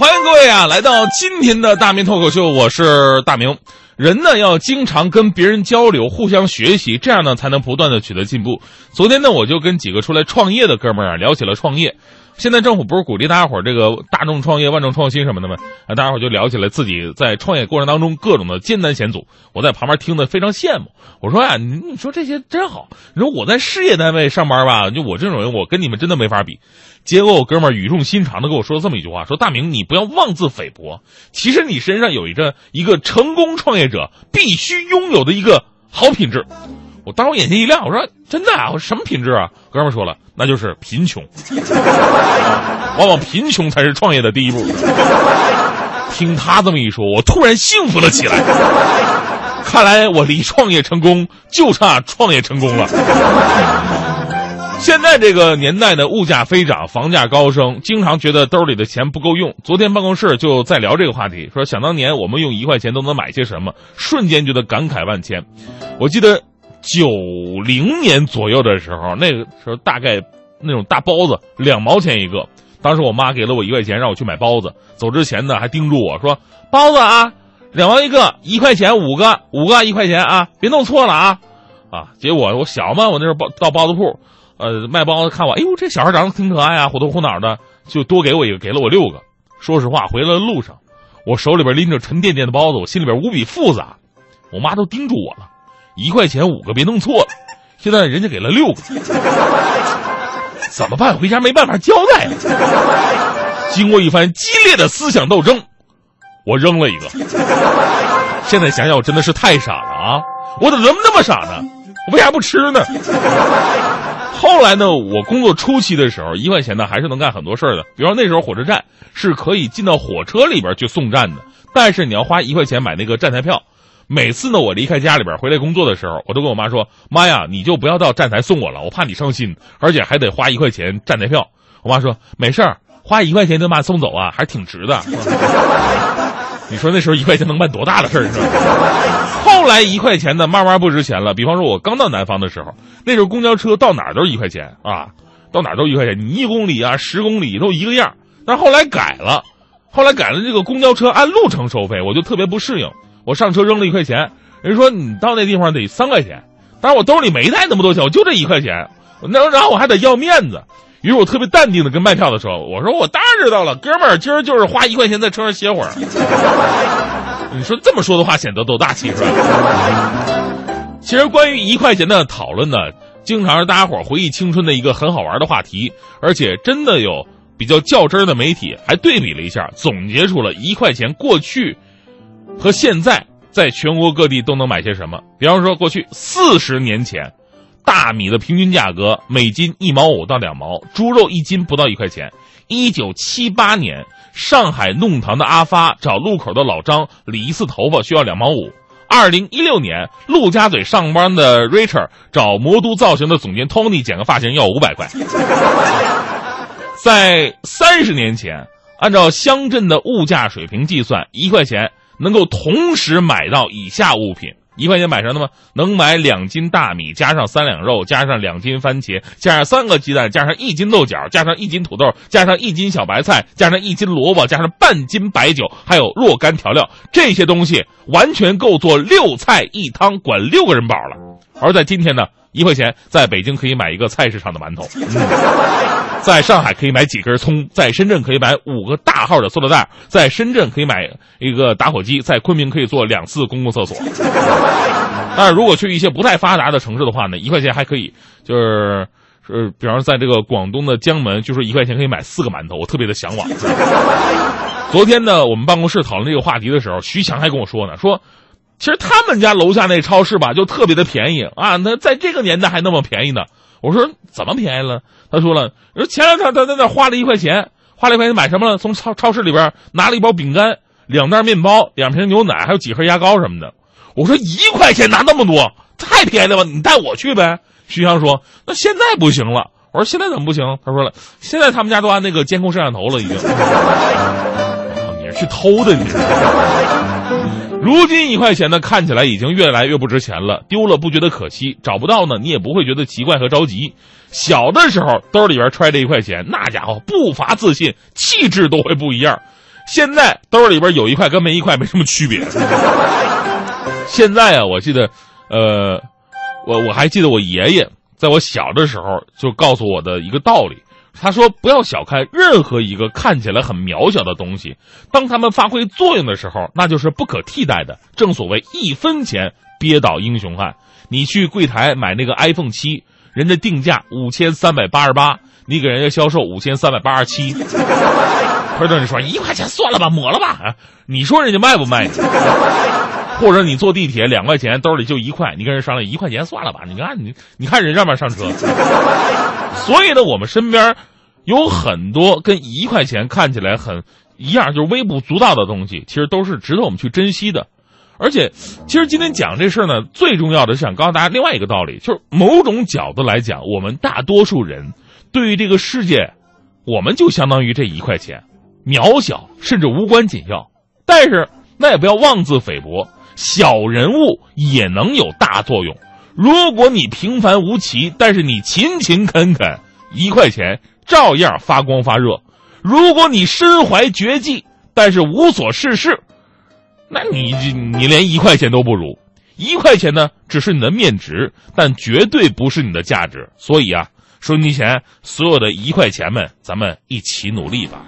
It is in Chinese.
欢迎各位啊，来到今天的大明脱口秀，我是大明。人呢要经常跟别人交流，互相学习，这样呢才能不断的取得进步。昨天呢，我就跟几个出来创业的哥们儿啊聊起了创业。现在政府不是鼓励大家伙儿这个大众创业、万众创新什么的吗？啊，大家伙儿就聊起了自己在创业过程当中各种的艰难险阻。我在旁边听得非常羡慕。我说呀、你你说这些真好。你说我在事业单位上班吧，就我这种人，我跟你们真的没法比。结果我哥们儿语重心长的跟我说了这么一句话：说大明，你不要妄自菲薄，其实你身上有一个一个成功创业者必须拥有的一个好品质。我当时我眼前一亮，我说真的啊？我什么品质啊？哥们说了，那就是贫穷。往往贫穷才是创业的第一步。听他这么一说，我突然幸福了起来。看来我离创业成功就差创业成功了。现在这个年代的物价飞涨，房价高升，经常觉得兜里的钱不够用。昨天办公室就在聊这个话题，说想当年我们用一块钱都能买些什么，瞬间觉得感慨万千。我记得九零年左右的时候，那个时候大概那种大包子两毛钱一个，当时我妈给了我一块钱让我去买包子，走之前呢还叮嘱我说：“包子啊，两毛一个，一块钱五个，五个一块钱啊，别弄错了啊。”啊，结果我小嘛，我那时候包到包子铺。呃，卖包子看我，哎呦，这小孩长得挺可爱啊，虎头虎脑的，就多给我一个，给了我六个。说实话，回来的路上，我手里边拎着沉甸甸的包子，我心里边无比复杂。我妈都叮嘱我了，一块钱五个，别弄错了。现在人家给了六个，怎么办？回家没办法交代。经过一番激烈的思想斗争，我扔了一个。现在想想，我真的是太傻了啊！我怎么那么傻呢？我为啥不吃呢？后来呢，我工作初期的时候，一块钱呢还是能干很多事儿的。比方那时候火车站是可以进到火车里边去送站的，但是你要花一块钱买那个站台票。每次呢，我离开家里边回来工作的时候，我都跟我妈说：“妈呀，你就不要到站台送我了，我怕你伤心，而且还得花一块钱站台票。”我妈说：“没事儿，花一块钱就把送走啊，还挺值的。” 你说那时候一块钱能办多大的事儿是吧？后来一块钱的，慢慢不值钱了。比方说，我刚到南方的时候，那时候公交车到哪儿都是一块钱啊，到哪儿都一块钱，你一公里啊、十公里都一个样。但是后来改了，后来改了这个公交车按路程收费，我就特别不适应。我上车扔了一块钱，人说你到那地方得三块钱，但是我兜里没带那么多钱，我就这一块钱，那然后我还得要面子。于是我特别淡定的跟卖票的说：“我说我当然知道了，哥们儿，今儿就是花一块钱在车上歇会儿。”你说这么说的话显得多大气是吧？其实关于一块钱的讨论呢，经常是大家伙回忆青春的一个很好玩的话题，而且真的有比较较真的媒体还对比了一下，总结出了一块钱过去和现在在全国各地都能买些什么。比方说，过去四十年前。大米的平均价格每斤一毛五到两毛，猪肉一斤不到一块钱。一九七八年，上海弄堂的阿发找路口的老张理一次头发需要两毛五。二零一六年，陆家嘴上班的 Richard 找魔都造型的总监 Tony 剪个发型要五百块。在三十年前，按照乡镇的物价水平计算，一块钱能够同时买到以下物品。一块钱买什么呢？能买两斤大米，加上三两肉，加上两斤番茄，加上三个鸡蛋，加上一斤豆角，加上一斤土豆，加上一斤小白菜，加上一斤萝卜，加上半斤白酒，还有若干调料，这些东西完全够做六菜一汤，管六个人饱了。而在今天呢，一块钱在北京可以买一个菜市场的馒头，嗯、在上海可以买几根葱，在深圳可以买五个大号的塑料袋，在深圳可以买一个打火机，在昆明可以做两次公共厕所。但是如果去一些不太发达的城市的话呢，一块钱还可以，就是是，比方说在这个广东的江门，就说一块钱可以买四个馒头，我特别的向往。昨天呢，我们办公室讨论这个话题的时候，徐强还跟我说呢，说。其实他们家楼下那超市吧，就特别的便宜啊！那在这个年代还那么便宜呢？我说怎么便宜了？他说了，说前两天他在那花了一块钱，花了一块钱买什么了？从超超市里边拿了一包饼干、两袋面包、两瓶牛奶，还有几盒牙膏什么的。我说一块钱拿那么多，太便宜了吧？你带我去呗。徐翔说，那现在不行了。我说现在怎么不行？他说了，现在他们家都安那个监控摄像头了，已经。你是去偷的你？如今一块钱呢，看起来已经越来越不值钱了。丢了不觉得可惜，找不到呢，你也不会觉得奇怪和着急。小的时候兜里边揣着一块钱，那家伙不乏自信，气质都会不一样。现在兜里边有一块跟没一块没什么区别。现在啊，我记得，呃，我我还记得我爷爷在我小的时候就告诉我的一个道理，他说不要小看任何一个看起来很渺小的东西，当它们发挥作用的时候，那就是不可替代的。正所谓一分钱憋倒英雄汉。你去柜台买那个 iPhone 七，人家定价五千三百八十八，你给人家销售五千三百八十七。或者你说一块钱算了吧，抹了吧，你说人家卖不卖？或者你坐地铁两块钱，兜里就一块，你跟人商量一块钱算了吧，你看你你看人让不让上车？所以呢，我们身边有很多跟一块钱看起来很一样，就是微不足道的东西，其实都是值得我们去珍惜的。而且，其实今天讲这事儿呢，最重要的是想告诉大家另外一个道理，就是某种角度来讲，我们大多数人对于这个世界，我们就相当于这一块钱，渺小甚至无关紧要。但是那也不要妄自菲薄，小人物也能有大作用。如果你平凡无奇，但是你勤勤恳恳，一块钱照样发光发热。如果你身怀绝技，但是无所事事。那你你连一块钱都不如，一块钱呢，只是你的面值，但绝对不是你的价值。所以啊，收音机前所有的一块钱们，咱们一起努力吧。